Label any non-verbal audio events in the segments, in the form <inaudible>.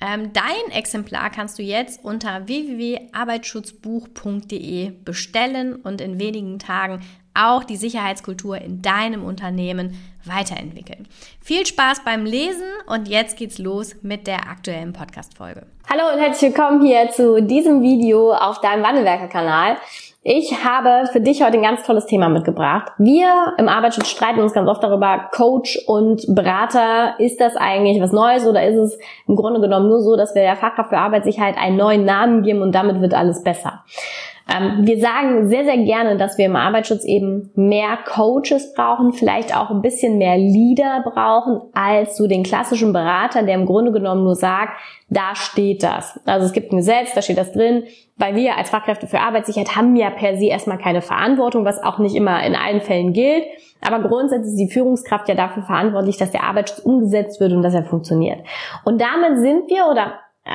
Ähm, dein Exemplar kannst du jetzt unter www.arbeitsschutzbuch.de bestellen und in wenigen Tagen auch die Sicherheitskultur in deinem Unternehmen weiterentwickeln. Viel Spaß beim Lesen und jetzt geht's los mit der aktuellen Podcast-Folge. Hallo und herzlich willkommen hier zu diesem Video auf deinem Wandelwerker-Kanal. Ich habe für dich heute ein ganz tolles Thema mitgebracht. Wir im Arbeitsschutz streiten uns ganz oft darüber, Coach und Berater, ist das eigentlich was Neues oder ist es im Grunde genommen nur so, dass wir der Fachkraft für Arbeitssicherheit einen neuen Namen geben und damit wird alles besser? Ähm, wir sagen sehr, sehr gerne, dass wir im Arbeitsschutz eben mehr Coaches brauchen, vielleicht auch ein bisschen mehr Leader brauchen, als so den klassischen Berater, der im Grunde genommen nur sagt, da steht das. Also es gibt ein Gesetz, da steht das drin, weil wir als Fachkräfte für Arbeitssicherheit haben ja per se erstmal keine Verantwortung, was auch nicht immer in allen Fällen gilt. Aber grundsätzlich ist die Führungskraft ja dafür verantwortlich, dass der Arbeitsschutz umgesetzt wird und dass er funktioniert. Und damit sind wir oder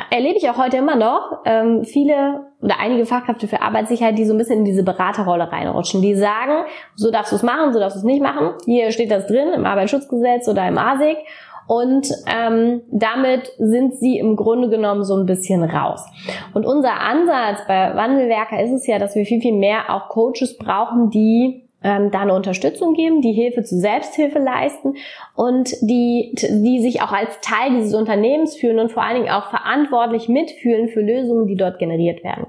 erlebe ich auch heute immer noch ähm, viele oder einige Fachkräfte für Arbeitssicherheit, die so ein bisschen in diese Beraterrolle reinrutschen. Die sagen, so darfst du es machen, so darfst du es nicht machen. Hier steht das drin im Arbeitsschutzgesetz oder im ASIG. Und ähm, damit sind sie im Grunde genommen so ein bisschen raus. Und unser Ansatz bei Wandelwerker ist es ja, dass wir viel, viel mehr auch Coaches brauchen, die ähm, da eine Unterstützung geben, die Hilfe zur Selbsthilfe leisten und die, die sich auch als Teil dieses Unternehmens fühlen und vor allen Dingen auch verantwortlich mitfühlen für Lösungen, die dort generiert werden.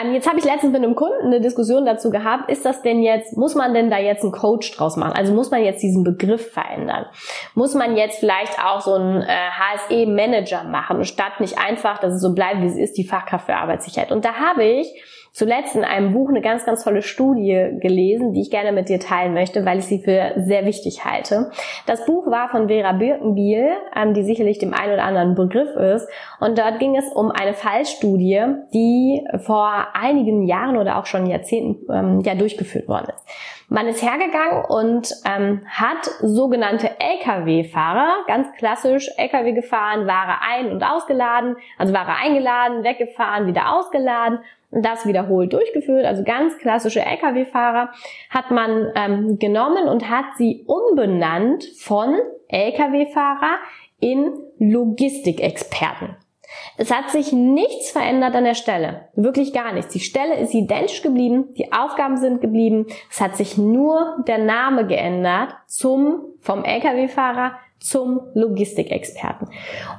Ähm, jetzt habe ich letztens mit einem Kunden eine Diskussion dazu gehabt, ist das denn jetzt, muss man denn da jetzt einen Coach draus machen? Also muss man jetzt diesen Begriff verändern? Muss man jetzt vielleicht auch so einen äh, HSE-Manager machen, statt nicht einfach, dass es so bleibt, wie es ist, die Fachkraft für Arbeitssicherheit? Und da habe ich zuletzt in einem Buch eine ganz, ganz tolle Studie gelesen, die ich gerne mit dir teilen möchte, weil ich sie für sehr wichtig halte. Das Buch war von Vera Birkenbiel, ähm, die sicherlich dem einen oder anderen Begriff ist. Und dort ging es um eine Fallstudie, die vor einigen Jahren oder auch schon Jahrzehnten ähm, ja durchgeführt worden ist. Man ist hergegangen und ähm, hat sogenannte Lkw-Fahrer, ganz klassisch Lkw gefahren, Ware ein- und ausgeladen, also Ware eingeladen, weggefahren, wieder ausgeladen und das wiederholt durchgeführt, also ganz klassische Lkw-Fahrer, hat man ähm, genommen und hat sie umbenannt von Lkw-Fahrer in Logistikexperten. Es hat sich nichts verändert an der Stelle. Wirklich gar nichts. Die Stelle ist identisch geblieben, die Aufgaben sind geblieben. Es hat sich nur der Name geändert zum, vom Lkw-Fahrer zum Logistikexperten.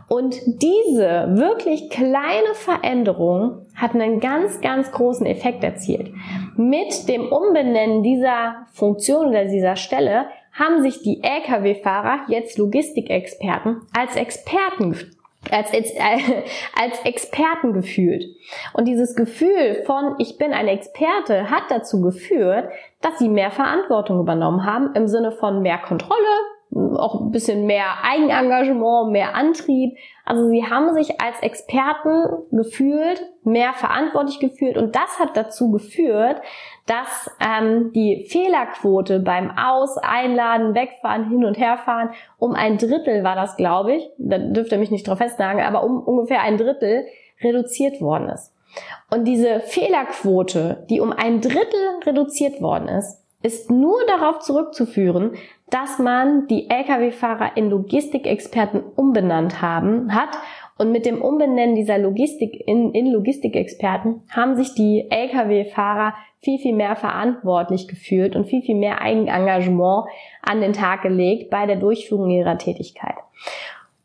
Und diese wirklich kleine Veränderung hat einen ganz, ganz großen Effekt erzielt. Mit dem Umbenennen dieser Funktion oder dieser Stelle haben sich die Lkw-Fahrer, jetzt Logistikexperten, als Experten als, als, als Experten gefühlt. Und dieses Gefühl von ich bin ein Experte hat dazu geführt, dass sie mehr Verantwortung übernommen haben im Sinne von mehr Kontrolle, auch ein bisschen mehr Eigenengagement, mehr Antrieb. Also sie haben sich als Experten gefühlt, mehr verantwortlich gefühlt und das hat dazu geführt, dass ähm, die Fehlerquote beim Aus, Einladen, Wegfahren, Hin- und Herfahren um ein Drittel war das, glaube ich, da dürft ihr mich nicht drauf festnageln, aber um ungefähr ein Drittel reduziert worden ist. Und diese Fehlerquote, die um ein Drittel reduziert worden ist, ist nur darauf zurückzuführen, dass man die Lkw-Fahrer in Logistikexperten umbenannt haben, hat und mit dem Umbenennen dieser Logistik in, in Logistikexperten haben sich die Lkw-Fahrer viel, viel mehr verantwortlich gefühlt und viel, viel mehr Eigenengagement an den Tag gelegt bei der Durchführung ihrer Tätigkeit.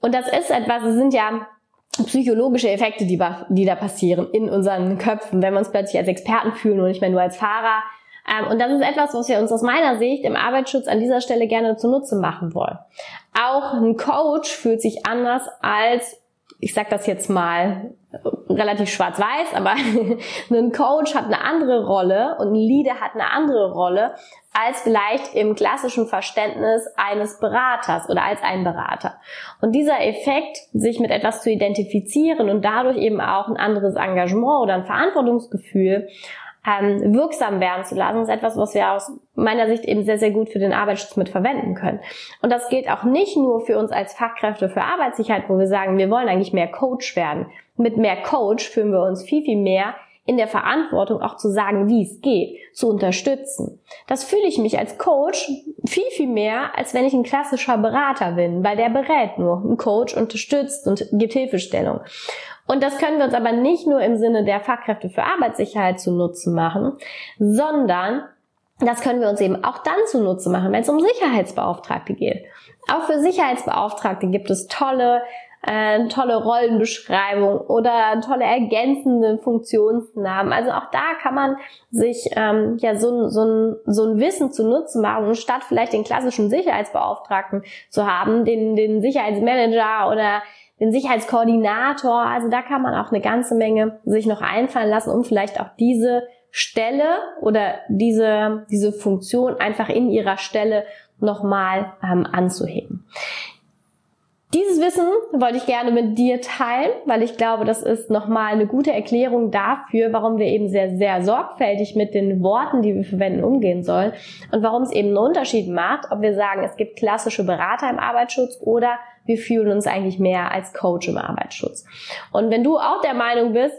Und das ist etwas, es sind ja psychologische Effekte, die, die da passieren in unseren Köpfen, wenn wir uns plötzlich als Experten fühlen und nicht mehr nur als Fahrer. Ähm, und das ist etwas, was wir uns aus meiner Sicht im Arbeitsschutz an dieser Stelle gerne zunutze machen wollen. Auch ein Coach fühlt sich anders als ich sag das jetzt mal relativ schwarz-weiß, aber <laughs> ein Coach hat eine andere Rolle und ein Leader hat eine andere Rolle als vielleicht im klassischen Verständnis eines Beraters oder als ein Berater. Und dieser Effekt, sich mit etwas zu identifizieren und dadurch eben auch ein anderes Engagement oder ein Verantwortungsgefühl ähm, wirksam werden zu lassen, ist etwas, was wir aus meiner Sicht eben sehr, sehr gut für den Arbeitsschutz mit verwenden können. Und das gilt auch nicht nur für uns als Fachkräfte für Arbeitssicherheit, wo wir sagen, wir wollen eigentlich mehr Coach werden. Mit mehr Coach fühlen wir uns viel, viel mehr in der Verantwortung auch zu sagen, wie es geht, zu unterstützen. Das fühle ich mich als Coach viel, viel mehr, als wenn ich ein klassischer Berater bin, weil der berät nur. Ein Coach unterstützt und gibt Hilfestellung. Und das können wir uns aber nicht nur im Sinne der Fachkräfte für Arbeitssicherheit zunutze machen, sondern das können wir uns eben auch dann zunutze machen, wenn es um Sicherheitsbeauftragte geht. Auch für Sicherheitsbeauftragte gibt es tolle äh, tolle Rollenbeschreibung oder tolle ergänzende Funktionsnamen. Also auch da kann man sich ähm, ja so, so, ein, so ein Wissen zunutze machen und statt vielleicht den klassischen Sicherheitsbeauftragten zu haben, den, den Sicherheitsmanager oder den Sicherheitskoordinator. Also da kann man auch eine ganze Menge sich noch einfallen lassen, um vielleicht auch diese Stelle oder diese, diese Funktion einfach in ihrer Stelle nochmal ähm, anzuheben. Dieses Wissen wollte ich gerne mit dir teilen, weil ich glaube, das ist nochmal eine gute Erklärung dafür, warum wir eben sehr, sehr sorgfältig mit den Worten, die wir verwenden, umgehen sollen und warum es eben einen Unterschied macht, ob wir sagen, es gibt klassische Berater im Arbeitsschutz oder wir fühlen uns eigentlich mehr als Coach im Arbeitsschutz. Und wenn du auch der Meinung bist,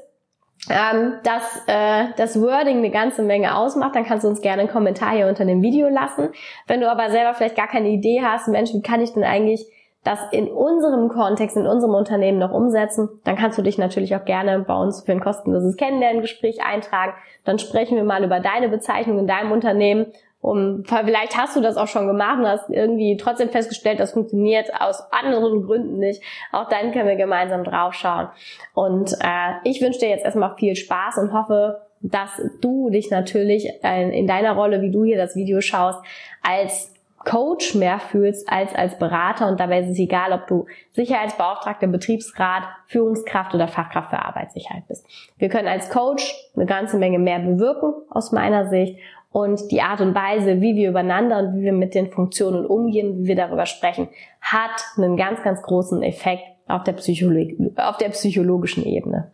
ähm, dass äh, das Wording eine ganze Menge ausmacht, dann kannst du uns gerne einen Kommentar hier unter dem Video lassen. Wenn du aber selber vielleicht gar keine Idee hast, Mensch, wie kann ich denn eigentlich das in unserem Kontext, in unserem Unternehmen noch umsetzen, dann kannst du dich natürlich auch gerne bei uns für ein kostenloses Kennenlerngespräch eintragen. Dann sprechen wir mal über deine Bezeichnung in deinem Unternehmen. Um, vielleicht hast du das auch schon gemacht und hast irgendwie trotzdem festgestellt, das funktioniert aus anderen Gründen nicht. Auch dann können wir gemeinsam draufschauen. Und äh, ich wünsche dir jetzt erstmal viel Spaß und hoffe, dass du dich natürlich in deiner Rolle, wie du hier das Video schaust, als Coach mehr fühlst als als Berater und dabei ist es egal, ob du Sicherheitsbeauftragter, Betriebsrat, Führungskraft oder Fachkraft für Arbeitssicherheit bist. Wir können als Coach eine ganze Menge mehr bewirken aus meiner Sicht und die Art und Weise, wie wir übereinander und wie wir mit den Funktionen umgehen, wie wir darüber sprechen, hat einen ganz, ganz großen Effekt auf der, Psycholo auf der psychologischen Ebene.